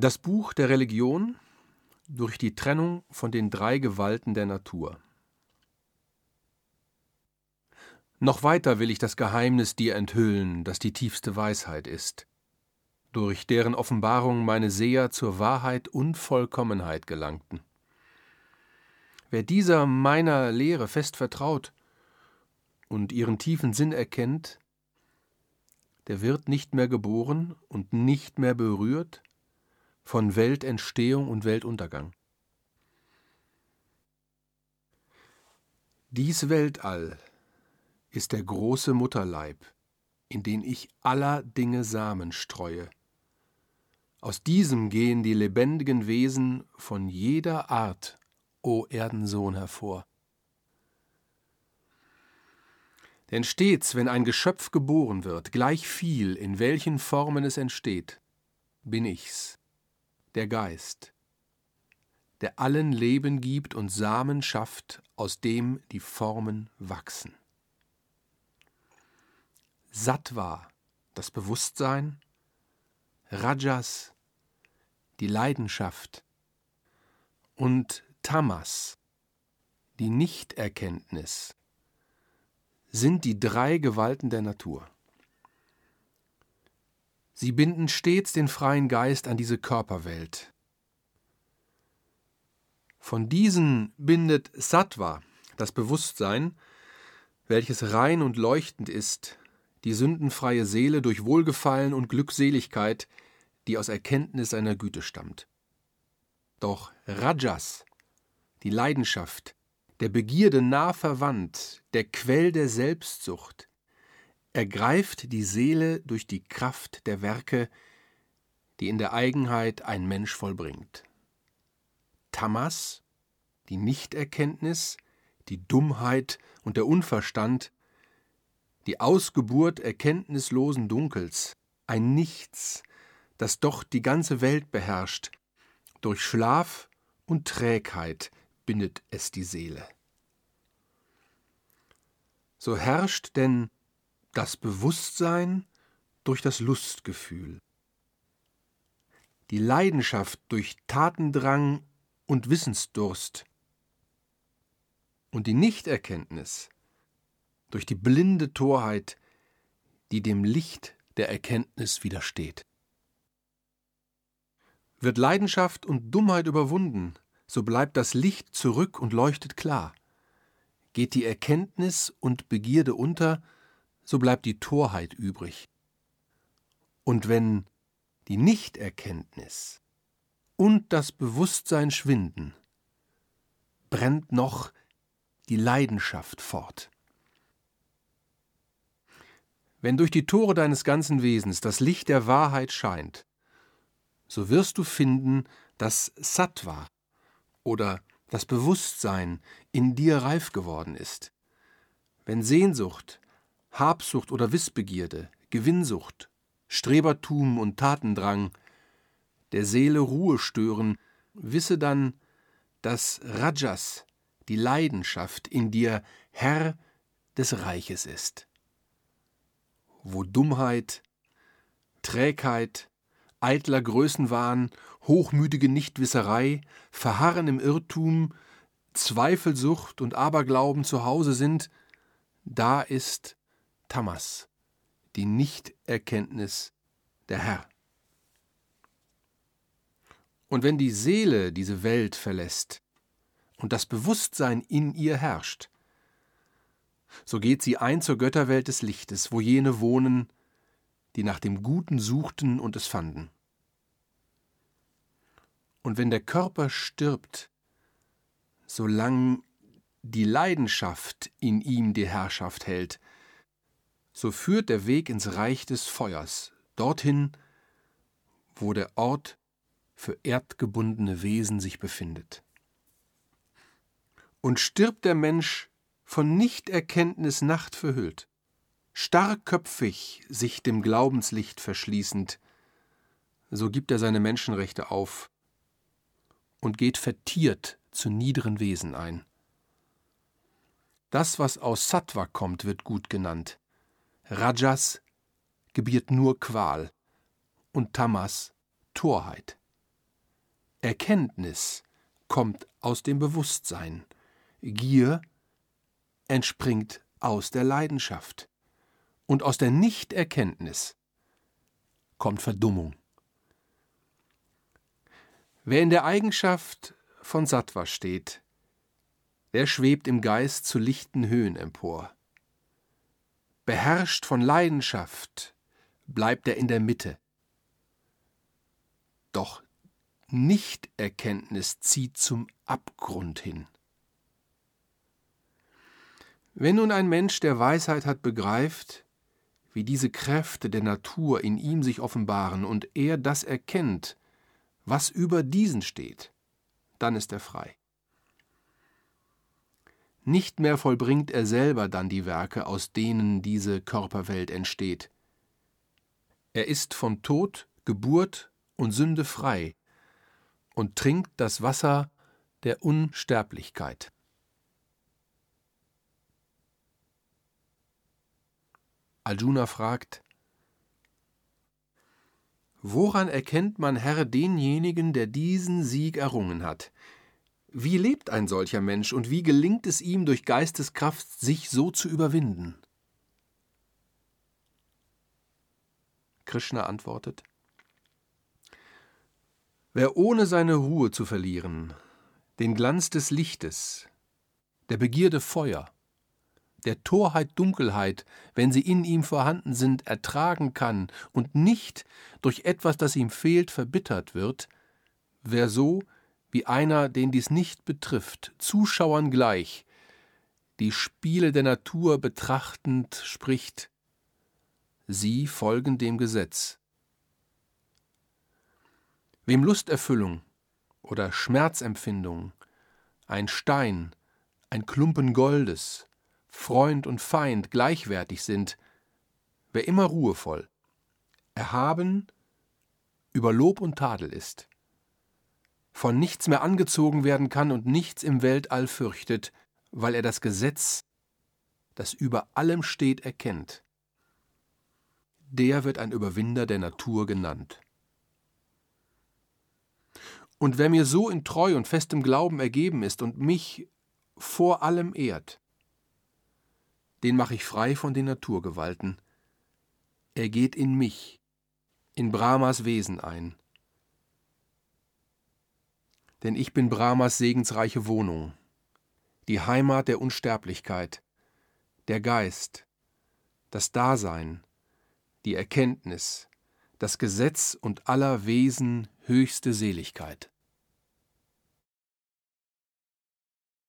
Das Buch der Religion durch die Trennung von den drei Gewalten der Natur. Noch weiter will ich das Geheimnis dir enthüllen, das die tiefste Weisheit ist, durch deren Offenbarung meine Seher zur Wahrheit und Vollkommenheit gelangten. Wer dieser meiner Lehre fest vertraut und ihren tiefen Sinn erkennt, der wird nicht mehr geboren und nicht mehr berührt, von Weltentstehung und Weltuntergang. Dies Weltall ist der große Mutterleib, in den ich aller Dinge Samen streue. Aus diesem gehen die lebendigen Wesen von jeder Art, o Erdensohn, hervor. Denn stets, wenn ein Geschöpf geboren wird, gleich viel, in welchen Formen es entsteht, bin ich's, der Geist, der allen Leben gibt und Samen schafft, aus dem die Formen wachsen. Sattva, das Bewusstsein, Rajas, die Leidenschaft und Tamas, die Nichterkenntnis, sind die drei Gewalten der Natur. Sie binden stets den freien Geist an diese Körperwelt. Von diesen bindet Sattva, das Bewusstsein, welches rein und leuchtend ist, die sündenfreie Seele durch Wohlgefallen und Glückseligkeit, die aus Erkenntnis seiner Güte stammt. Doch Rajas, die Leidenschaft, der Begierde nah verwandt, der Quell der Selbstsucht, ergreift die Seele durch die Kraft der Werke, die in der Eigenheit ein Mensch vollbringt. Tamas, die Nichterkenntnis, die Dummheit und der Unverstand, die Ausgeburt erkenntnislosen Dunkels, ein Nichts, das doch die ganze Welt beherrscht, durch Schlaf und Trägheit bindet es die Seele. So herrscht denn das Bewusstsein durch das Lustgefühl, die Leidenschaft durch Tatendrang und Wissensdurst und die Nichterkenntnis durch die blinde Torheit, die dem Licht der Erkenntnis widersteht. Wird Leidenschaft und Dummheit überwunden, so bleibt das Licht zurück und leuchtet klar. Geht die Erkenntnis und Begierde unter, so bleibt die Torheit übrig. Und wenn die Nichterkenntnis und das Bewusstsein schwinden, brennt noch die Leidenschaft fort. Wenn durch die Tore deines ganzen Wesens das Licht der Wahrheit scheint, so wirst du finden, dass Sattva oder das Bewusstsein in dir reif geworden ist. Wenn Sehnsucht, Habsucht oder Wissbegierde, Gewinnsucht, Strebertum und Tatendrang der Seele Ruhe stören, wisse dann, dass Rajas, die Leidenschaft, in dir Herr des Reiches ist. Wo Dummheit, Trägheit, eitler Größenwahn, hochmütige Nichtwisserei, Verharren im Irrtum, Zweifelsucht und Aberglauben zu Hause sind, da ist Tamas, die Nichterkenntnis der Herr. Und wenn die Seele diese Welt verlässt und das Bewusstsein in ihr herrscht, so geht sie ein zur Götterwelt des Lichtes, wo jene wohnen, die nach dem Guten suchten und es fanden. Und wenn der Körper stirbt, solang die Leidenschaft in ihm die Herrschaft hält, so führt der Weg ins Reich des Feuers, dorthin, wo der Ort für erdgebundene Wesen sich befindet. Und stirbt der Mensch von Nichterkenntnis Nacht verhüllt, starrköpfig sich dem Glaubenslicht verschließend, so gibt er seine Menschenrechte auf und geht vertiert zu niederen Wesen ein. Das, was aus Sattva kommt, wird gut genannt. Rajas gebiert nur Qual und Tamas Torheit. Erkenntnis kommt aus dem Bewusstsein. Gier entspringt aus der Leidenschaft. Und aus der Nichterkenntnis kommt Verdummung. Wer in der Eigenschaft von Sattva steht, der schwebt im Geist zu lichten Höhen empor. Beherrscht von Leidenschaft bleibt er in der Mitte. Doch Nichterkenntnis zieht zum Abgrund hin. Wenn nun ein Mensch, der Weisheit hat, begreift, wie diese Kräfte der Natur in ihm sich offenbaren und er das erkennt, was über diesen steht, dann ist er frei. Nicht mehr vollbringt er selber dann die Werke, aus denen diese Körperwelt entsteht. Er ist von Tod, Geburt und Sünde frei, und trinkt das Wasser der Unsterblichkeit. Arjuna fragt, Woran erkennt man, Herr, denjenigen, der diesen Sieg errungen hat? Wie lebt ein solcher Mensch und wie gelingt es ihm durch Geisteskraft, sich so zu überwinden? Krishna antwortet, Wer ohne seine Ruhe zu verlieren, den Glanz des Lichtes, der Begierde Feuer, der Torheit Dunkelheit, wenn sie in ihm vorhanden sind, ertragen kann und nicht durch etwas, das ihm fehlt, verbittert wird, wer so, wie einer, den dies nicht betrifft, Zuschauern gleich, die Spiele der Natur betrachtend spricht, sie folgen dem Gesetz, Wem Lusterfüllung oder Schmerzempfindung, ein Stein, ein Klumpen Goldes, Freund und Feind gleichwertig sind, wer immer ruhevoll, erhaben, über Lob und Tadel ist, von nichts mehr angezogen werden kann und nichts im Weltall fürchtet, weil er das Gesetz, das über allem steht, erkennt, der wird ein Überwinder der Natur genannt. Und wer mir so in Treu und festem Glauben ergeben ist und mich vor allem ehrt, den mache ich frei von den Naturgewalten. Er geht in mich, in Brahmas Wesen ein. Denn ich bin Brahmas segensreiche Wohnung, die Heimat der Unsterblichkeit, der Geist, das Dasein, die Erkenntnis, das Gesetz und aller Wesen höchste Seligkeit.